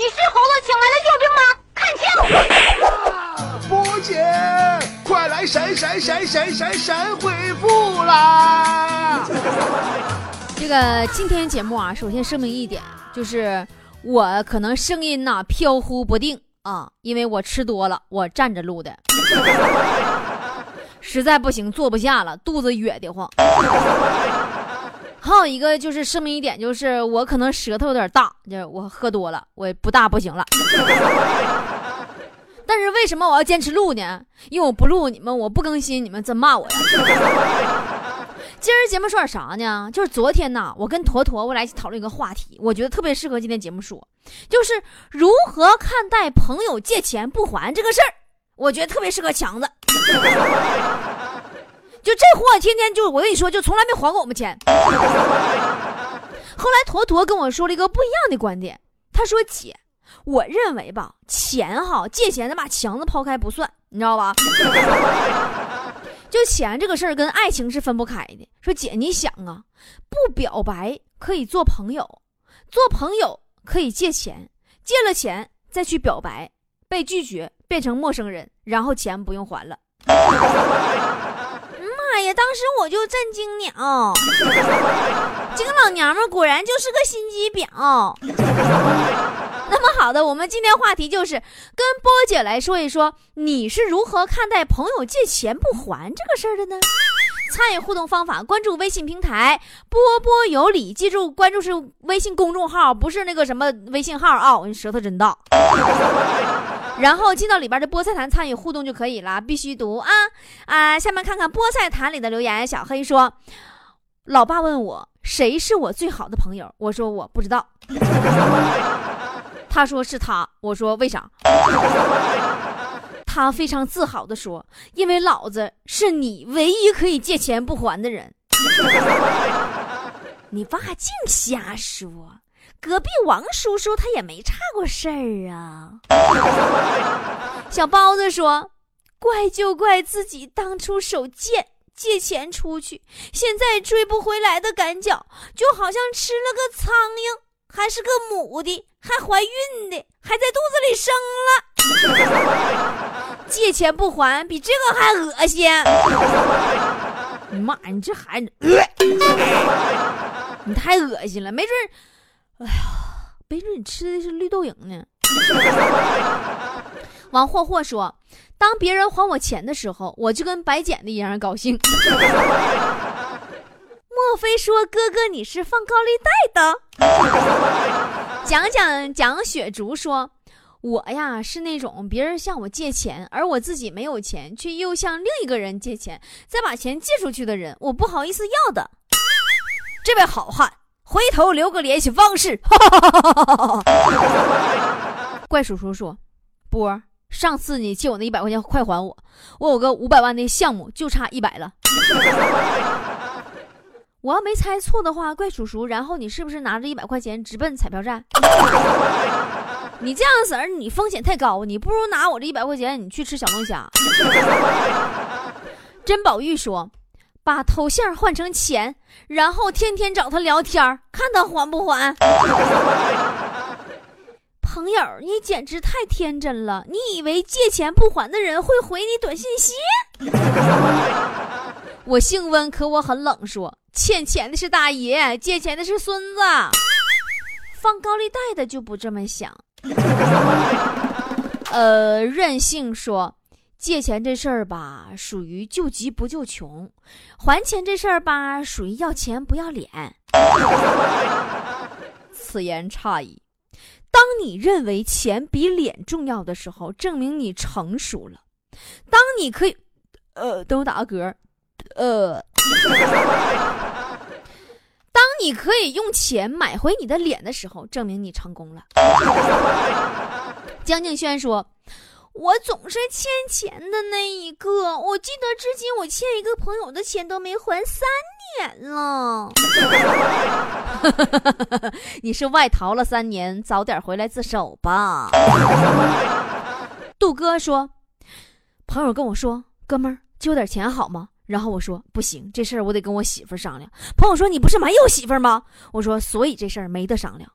你是猴子请来的救兵吗？看清！波姐，快来神神神神神神回复啦！这个今天节目啊，首先声明一点，就是我可能声音呐飘忽不定啊，因为我吃多了，我站着录的，实在不行坐不下了，肚子哕得慌。还有一个就是声明一点，就是我可能舌头有点大，就是我喝多了，我不大不行了。但是为什么我要坚持录呢？因为我不录你们，我不更新，你们真骂我呀。今儿节目说点啥呢？就是昨天呐，我跟坨坨我俩一起讨论一个话题，我觉得特别适合今天节目说，就是如何看待朋友借钱不还这个事儿。我觉得特别适合强子。就这货天天就我跟你说，就从来没还过我们钱。后来坨坨跟我说了一个不一样的观点，他说：“姐，我认为吧，钱哈借钱，咱把强子抛开不算，你知道吧？就钱这个事儿跟爱情是分不开的。说姐，你想啊，不表白可以做朋友，做朋友可以借钱，借了钱再去表白，被拒绝变成陌生人，然后钱不用还了。” 哎呀！当时我就震惊了，这个老娘们果然就是个心机婊。那么好的，我们今天话题就是跟波姐来说一说，你是如何看待朋友借钱不还这个事儿的呢？参与互动方法：关注微信平台“波波有理”，记住关注是微信公众号，不是那个什么微信号啊！我舌头真大。然后进到里边的菠菜坛参与互动就可以了，必须读啊啊！下面看看菠菜坛里的留言。小黑说：“老爸问我谁是我最好的朋友，我说我不知道。他说是他，我说为啥？他非常自豪的说：因为老子是你唯一可以借钱不还的人。你爸净瞎说。”隔壁王叔叔他也没差过事儿啊。小包子说：“怪就怪自己当初手贱，借钱出去，现在追不回来的赶脚，就好像吃了个苍蝇，还是个母的，还怀孕的，还在肚子里生了。借钱不还，比这个还恶心。你 妈，你这孩子，你太恶心了，没准。”哎呀，没准你吃的是绿豆蝇呢。王霍霍说：“当别人还我钱的时候，我就跟白捡的一样高兴。”莫非说哥哥你是放高利贷的？讲讲蒋雪竹说：“我呀是那种别人向我借钱，而我自己没有钱，却又向另一个人借钱，再把钱借出去的人，我不好意思要的。”这位好汉。回头留个联系方式。怪叔叔说：“波，上次你借我那一百块钱，快还我！我有个五百万的项目，就差一百了。我要没猜错的话，怪叔叔，然后你是不是拿着一百块钱直奔彩票站？你这样子儿，你风险太高，你不如拿我这一百块钱，你去吃小龙虾。”甄宝玉说。把头像换成钱，然后天天找他聊天，看他还不还。朋友，你简直太天真了！你以为借钱不还的人会回你短信息？我姓温，可我很冷。说欠钱的是大爷，借钱的是孙子。放高利贷的就不这么想。呃，任性说。借钱这事儿吧，属于救急不救穷；还钱这事儿吧，属于要钱不要脸。此言差矣。当你认为钱比脸重要的时候，证明你成熟了。当你可以，呃，等我打个嗝，呃，当你可以用钱买回你的脸的时候，证明你成功了。江静轩说。我总是欠钱的那一个，我记得至今我欠一个朋友的钱都没还三年了。你是外逃了三年，早点回来自首吧。杜哥说，朋友跟我说，哥们儿借我点钱好吗？然后我说不行，这事儿我得跟我媳妇商量。朋友说你不是没有媳妇吗？我说所以这事儿没得商量。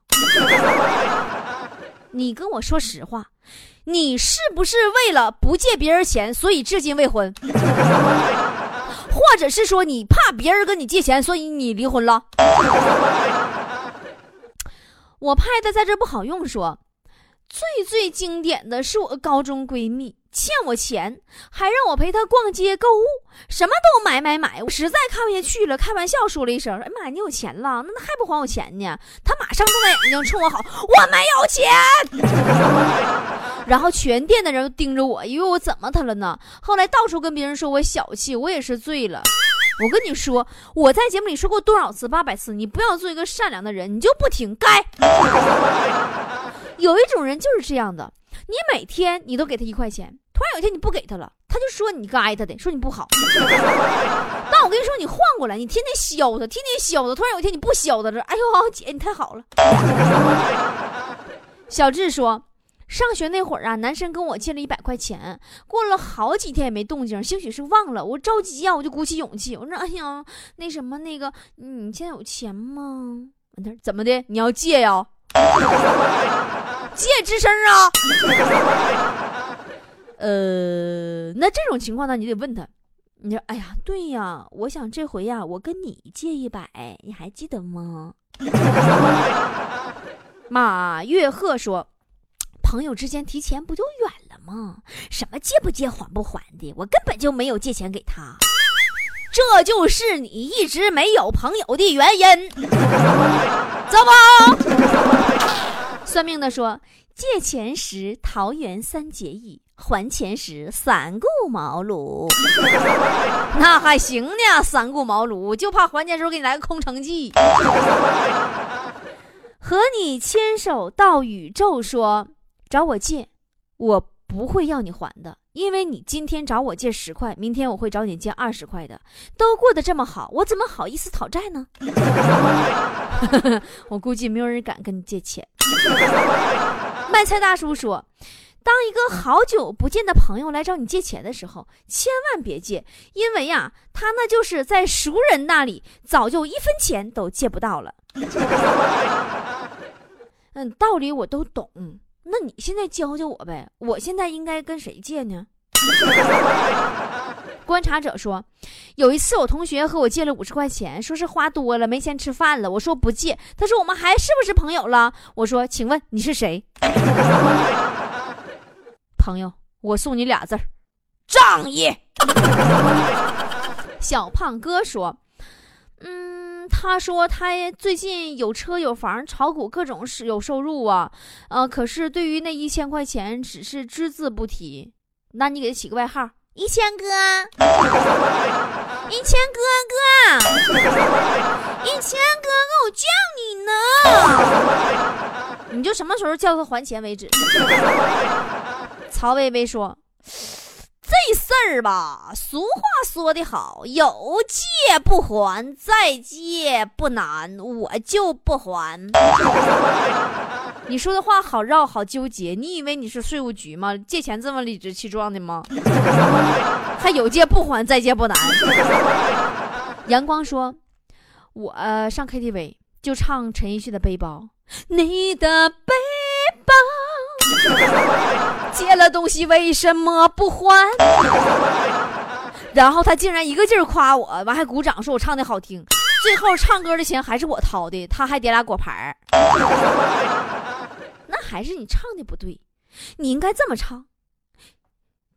你跟我说实话，你是不是为了不借别人钱，所以至今未婚？或者是说你怕别人跟你借钱，所以你离婚了？我拍的在这不好用，说最最经典的是我高中闺蜜。欠我钱，还让我陪他逛街购物，什么都买买买，我实在看不下去了，开玩笑说了一声：“哎妈，你有钱了，那还不还我钱呢？”他马上瞪大眼睛冲我吼：“我没有钱！” 然后全店的人都盯着我，以为我怎么他了呢？后来到处跟别人说我小气，我也是醉了。我跟你说，我在节目里说过多少次，八百次，你不要做一个善良的人，你就不听。该 有一种人就是这样的，你每天你都给他一块钱。突然有一天你不给他了，他就说你该他的，说你不好。但我跟你说，你换过来，你天天削他，天天削他。突然有一天你不削他了，哎呦，姐你太好了。小智说，上学那会儿啊，男生跟我借了一百块钱，过了好几天也没动静，兴许是忘了。我着急呀，我就鼓起勇气，我说，哎呀，那什么，那个，你现在有钱吗？他怎么的？你要借呀？借吱声啊？呃，那这种情况呢，你得问他，你说，哎呀，对呀，我想这回呀，我跟你借一百，你还记得吗？马月鹤说，朋友之间提钱不就远了吗？什么借不借还不还的，我根本就没有借钱给他，这就是你一直没有朋友的原因，走不？算命的说，借钱时桃园三结义。还钱时三顾茅庐，那还行呢。三顾茅庐，就怕还钱时候给你来个空城计。和你牵手到宇宙，说找我借，我不会要你还的，因为你今天找我借十块，明天我会找你借二十块的。都过得这么好，我怎么好意思讨债呢？我估计没有人敢跟你借钱。卖菜大叔说。当一个好久不见的朋友来找你借钱的时候，千万别借，因为呀，他那就是在熟人那里早就一分钱都借不到了。嗯，道理我都懂，那你现在教教我呗？我现在应该跟谁借呢？观察者说，有一次我同学和我借了五十块钱，说是花多了没钱吃饭了，我说不借，他说我们还是不是朋友了？我说，请问你是谁？朋友，我送你俩字儿，仗义。小胖哥说：“嗯，他说他最近有车有房，炒股各种是有收入啊，呃，可是对于那一千块钱，只是只字不提。那你给他起个外号，一千哥，一千哥哥，一千哥哥，我叫你呢，你就什么时候叫他还钱为止。”曹薇薇说：“这事儿吧，俗话说得好，有借不还，再借不难，我就不还。你说的话好绕，好纠结。你以为你是税务局吗？借钱这么理直气壮的吗？还有借不还，再借不难。”阳光说：“我上 KTV 就唱陈奕迅的《背包》，你的背包。”借了东西为什么不还？然后他竟然一个劲儿夸我，完还鼓掌说我唱的好听。最后唱歌的钱还是我掏的，他还点俩果盘儿。那还是你唱的不对，你应该这么唱：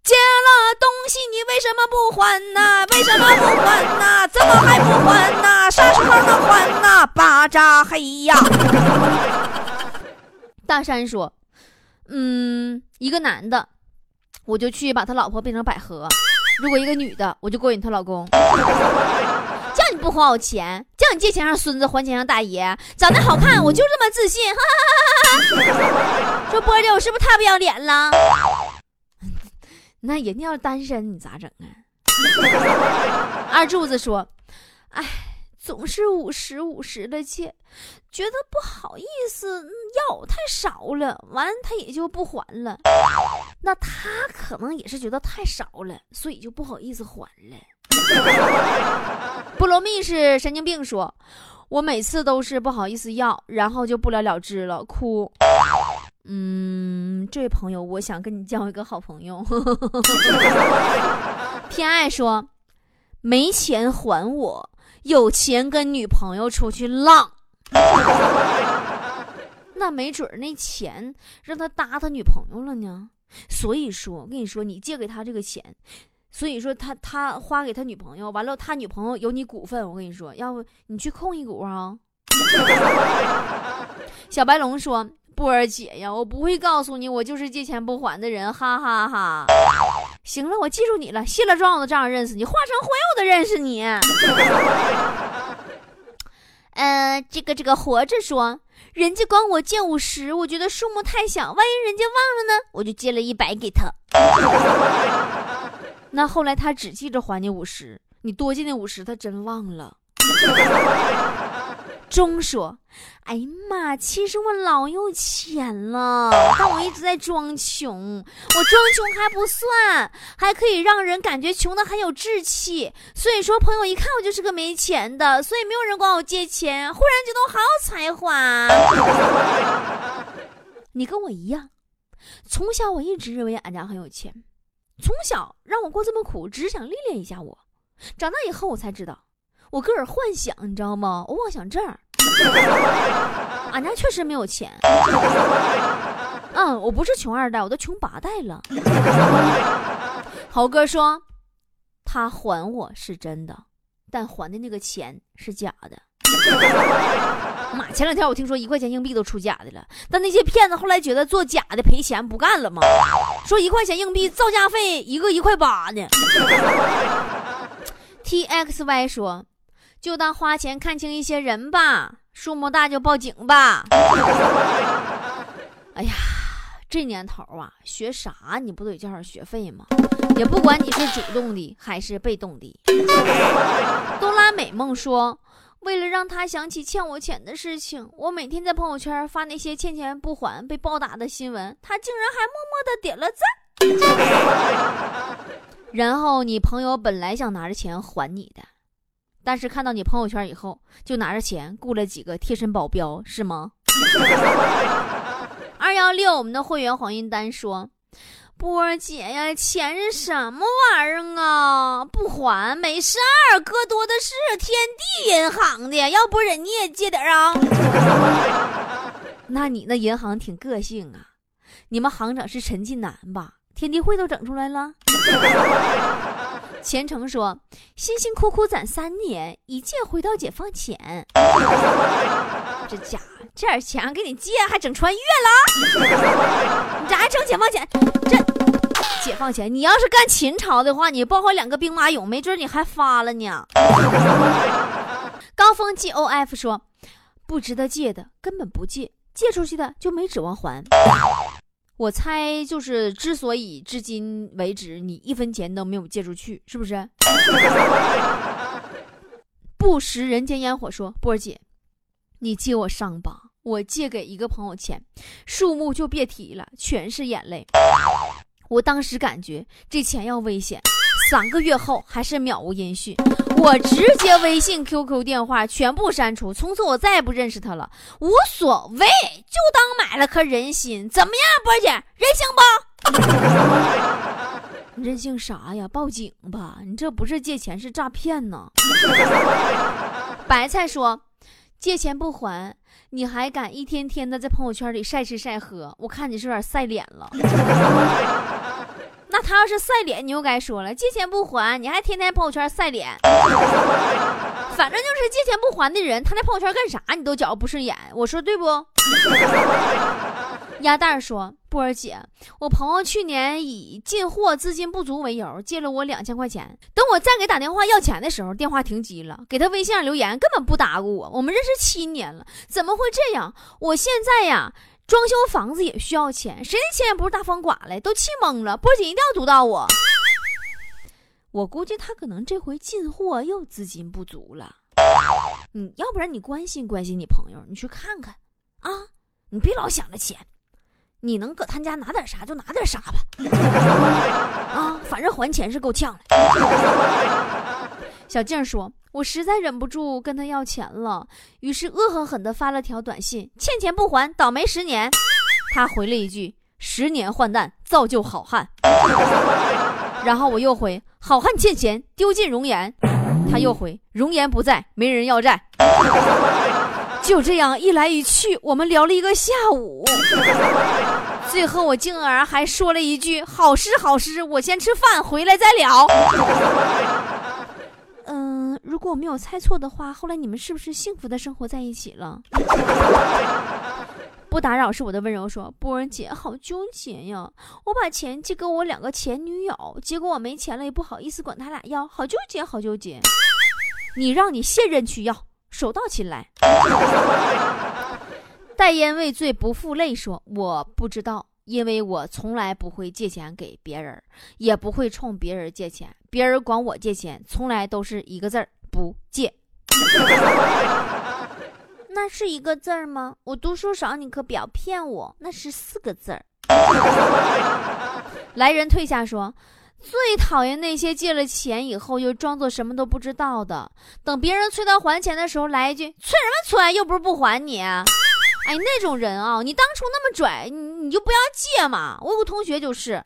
借了东西你为什么不还呢？为什么不还呢？怎么还不还呢？啥时候能还呢？巴扎黑呀！大山说。嗯，一个男的，我就去把他老婆变成百合；如果一个女的，我就勾引她老公。叫你不还我钱，叫你借钱让孙子还钱让大爷。长得好看，我就这么自信。哈哈哈哈说波姐，我是不是太不要脸了？那人家要是单身，你咋整啊？二柱子说：“哎。”总是五十五十的借，觉得不好意思要太少了，完他也就不还了。那他可能也是觉得太少了，所以就不好意思还了。菠萝蜜是神经病，说我每次都是不好意思要，然后就不了了之了，哭。嗯，这位朋友，我想跟你交一个好朋友。偏爱说，没钱还我，有钱跟女朋友出去浪。那没准那钱让他搭他女朋友了呢。所以说，我跟你说，你借给他这个钱，所以说他他花给他女朋友，完了他女朋友有你股份，我跟你说，要不你去控一股啊。小白龙说。波儿姐呀，我不会告诉你，我就是借钱不还的人，哈哈哈。行了，我记住你了，卸了妆我都这样认识你，化成灰我都认识你。呃，这个这个活着说，人家管我借五十，我觉得数目太小，万一人家忘了呢，我就借了一百给他。那后来他只记着还你五十，你多借那五十，他真忘了。钟说：“哎呀妈，其实我老有钱了，但我一直在装穷。我装穷还不算，还可以让人感觉穷的很有志气。所以说，朋友一看我就是个没钱的，所以没有人管我借钱。忽然觉得我好有才华。你跟我一样，从小我一直认为俺家很有钱，从小让我过这么苦，只是想历练一下我。长大以后我才知道。”我个人幻想，你知道吗？我妄想症。俺家确实没有钱。嗯，我不是穷二代，我都穷八代了。豪哥说，他还我是真的，但还的那个钱是假的。妈，前两天我听说一块钱硬币都出假的了，但那些骗子后来觉得做假的赔钱不干了吗？说一块钱硬币造价费一个一块八呢。T X Y 说。就当花钱看清一些人吧，数目大就报警吧。哎呀，这年头啊，学啥你不得交点学费吗？也不管你是主动的还是被动的。哆啦美梦说：“为了让他想起欠我钱的事情，我每天在朋友圈发那些欠钱不还被暴打的新闻，他竟然还默默的点了赞。然后你朋友本来想拿着钱还你的。”但是看到你朋友圈以后，就拿着钱雇了几个贴身保镖，是吗？二幺六，我们的会员黄云丹说：“波姐呀，钱是什么玩意儿啊？不还没事儿，哥多的是天地银行的，要不人你也借点啊？那你那银行挺个性啊？你们行长是陈近南吧？天地会都整出来了。”虔诚说：“辛辛苦苦攒三年，一借回到解放前。这家这点钱给你借，还整穿越了？你这还挣解放前？这解放前，你要是干秦朝的话，你包好两个兵马俑，没准你还发了呢。”高峰 G O F 说：“不值得借的根本不借，借出去的就没指望还。”我猜就是，之所以至今为止你一分钱都没有借出去，是不是？不食人间烟火说，波儿姐，你借我上吧，我借给一个朋友钱，数目就别提了，全是眼泪。我当时感觉这钱要危险。三个月后还是渺无音讯，我直接微信、QQ 电话全部删除，从此我再也不认识他了。无所谓，就当买了颗人心，怎么样，波姐，任性不？任性啥呀？报警吧！你这不是借钱，是诈骗呢。白菜说，借钱不还，你还敢一天天的在朋友圈里晒吃晒喝？我看你是有点晒脸了。那他要是晒脸，你又该说了，借钱不还，你还天天朋友圈晒脸，反正就是借钱不还的人，他在朋友圈干啥你都觉着不顺眼，我说对不？鸭蛋说：“波儿姐，我朋友去年以进货资金不足为由借了我两千块钱，等我再给打电话要钱的时候，电话停机了，给他微信上留言根本不答过我。我们认识七年了，怎么会这样？我现在呀。”装修房子也需要钱，谁的钱也不是大风刮来，都气懵了。波姐一定要读到我。我估计他可能这回进货又资金不足了。嗯，要不然你关心关心你朋友，你去看看啊，你别老想着钱，你能搁他家拿点啥就拿点啥吧。啊，反正还钱是够呛的。小静说。我实在忍不住跟他要钱了，于是恶狠狠地发了条短信：“欠钱不还，倒霉十年。”他回了一句：“十年换弹，造就好汉。”然后我又回：“好汉欠钱，丢尽容颜。”他又回：“容颜不在，没人要债。”就这样一来一去，我们聊了一个下午。最后我静儿还说了一句：“好诗好诗，我先吃饭，回来再聊。”如果我没有猜错的话，后来你们是不是幸福的生活在一起了？不打扰是我的温柔说，波儿姐好纠结呀！我把钱借给我两个前女友，结果我没钱了，也不好意思管他俩要，好纠结，好纠结。你让你现任去要，手到擒来。代烟畏罪不负累说，我不知道，因为我从来不会借钱给别人，也不会冲别人借钱，别人管我借钱，从来都是一个字儿不借。那是一个字儿吗？我读书少，你可不要骗我。那是四个字儿。来人退下说，最讨厌那些借了钱以后又装作什么都不知道的，等别人催他还钱的时候来一句催什么催，又不是不还你。哎，那种人啊，你当初那么拽，你你就不要借嘛。我有个同学就是，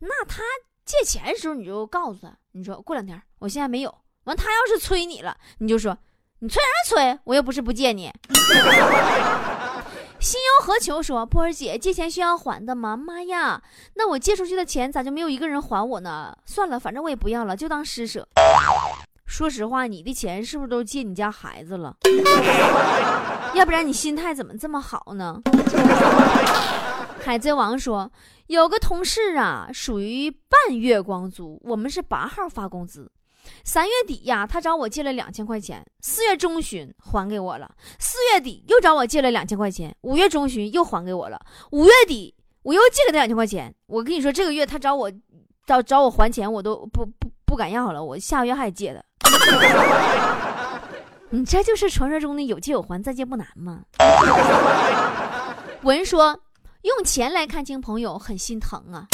那他借钱的时候你就告诉他，你说过两天我现在没有。完，他要是催你了，你就说。你催啥催？我又不是不借你。心忧何求说，波儿姐借钱需要还的吗？妈呀，那我借出去的钱咋就没有一个人还我呢？算了，反正我也不要了，就当施舍。说实话，你的钱是不是都借你家孩子了？要不然你心态怎么这么好呢？海贼王说，有个同事啊，属于半月光族，我们是八号发工资。三月底呀，他找我借了两千块钱，四月中旬还给我了。四月底又找我借了两千块钱，五月中旬又还给我了。五月底我又借给他两千块钱。我跟你说，这个月他找我找找我还钱，我都不不不敢要了。我下个月还借的。你这就是传说中的有借有还，再借不难吗？文说用钱来看清朋友很心疼啊。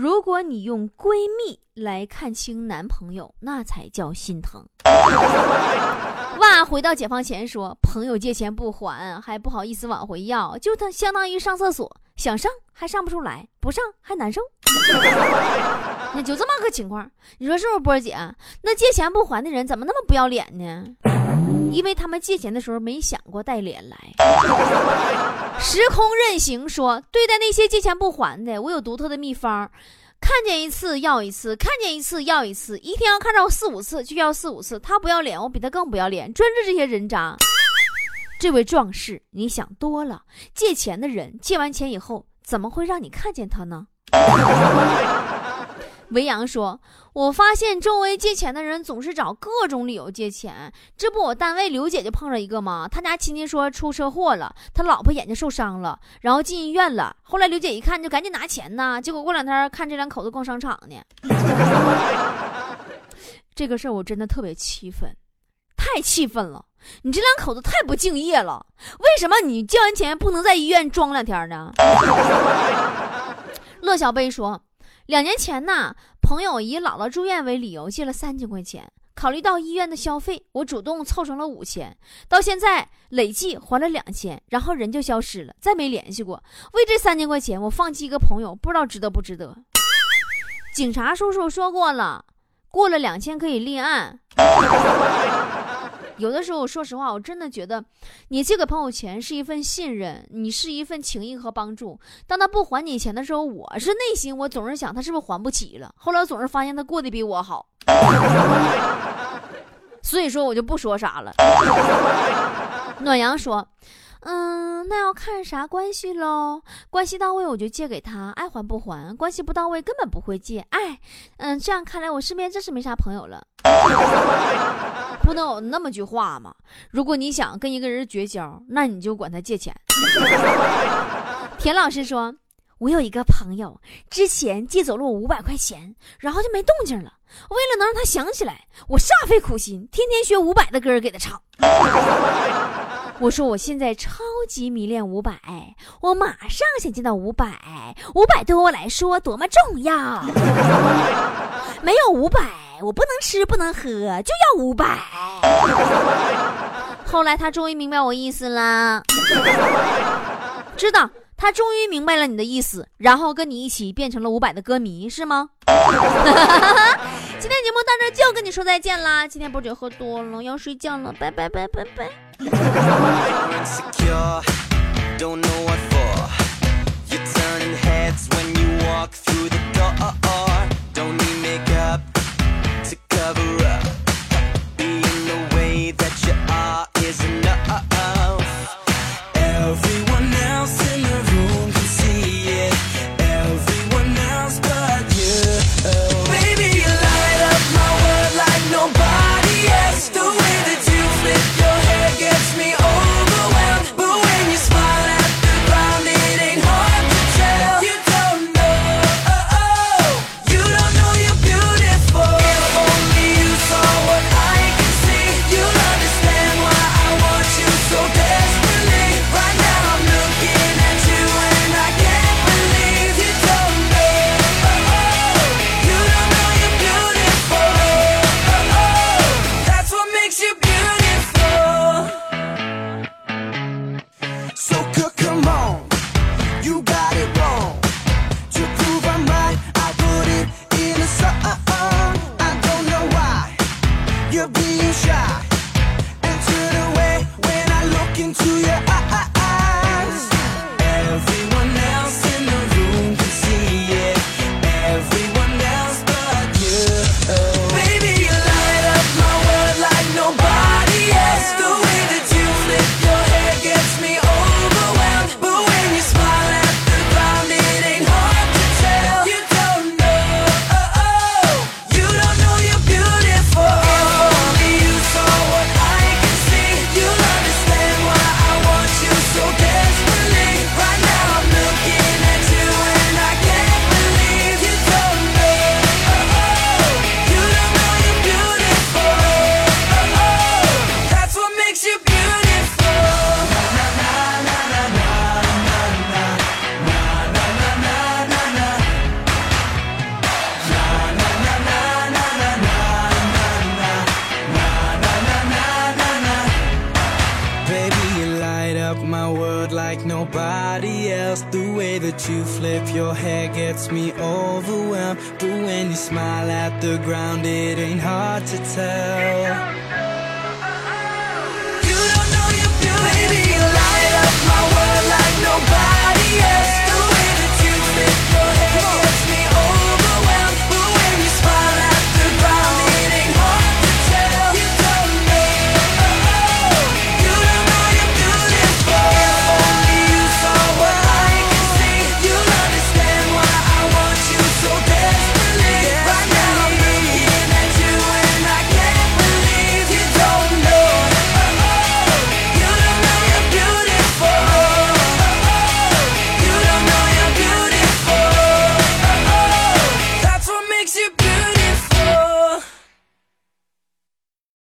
如果你用闺蜜来看清男朋友，那才叫心疼。哇，回到解放前说，朋友借钱不还，还不好意思往回要，就他相当于上厕所，想上还上不出来，不上还难受。那就这么个情况，你说是不是，波姐？那借钱不还的人怎么那么不要脸呢？因为他们借钱的时候没想过带脸来。时空任行说，对待那些借钱不还的，我有独特的秘方，看见一次要一次，看见一次要一次，一天要看到四五次就要四五次。他不要脸，我比他更不要脸，专治这些人渣。这位壮士，你想多了。借钱的人借完钱以后，怎么会让你看见他呢？维扬说：“我发现周围借钱的人总是找各种理由借钱，这不我单位刘姐就碰着一个吗？他家亲戚说出车祸了，他老婆眼睛受伤了，然后进医院了。后来刘姐一看就赶紧拿钱呢，结果过两天看这两口子逛商场呢。这个事儿我真的特别气愤，太气愤了！你这两口子太不敬业了，为什么你借完钱不能在医院装两天呢？” 乐小贝说。两年前呢，朋友以姥姥住院为理由借了三千块钱，考虑到医院的消费，我主动凑成了五千，到现在累计还了两千，然后人就消失了，再没联系过。为这三千块钱，我放弃一个朋友，不知道值得不值得。警察叔叔说过了，过了两千可以立案。有的时候，说实话，我真的觉得，你借给朋友钱是一份信任，你是一份情谊和帮助。当他不还你钱的时候，我是内心我总是想，他是不是还不起了？后来我总是发现他过得比我好，所以说我就不说啥了。暖阳说：“嗯，那要看啥关系喽？关系到位我就借给他，爱还不还；关系不到位根本不会借。哎，嗯，这样看来我身边真是没啥朋友了。”不能有那么句话吗？如果你想跟一个人绝交，那你就管他借钱。田老师说：“我有一个朋友，之前借走了我五百块钱，然后就没动静了。为了能让他想起来，我煞费苦心，天天学五百的歌给他唱。我说我现在超级迷恋五百我马上想见到五百五百对我来说多么重要。没有五百我不能吃不能喝就要五百。后来他终于明白我意思了知道他终于明白了你的意思然后跟你一起变成了五百的歌迷是吗？今天节目到这就跟你说再见啦今天不准喝多了要睡觉了拜拜拜拜拜。insecure, don't know what for. You're turning heads when you walk through the door.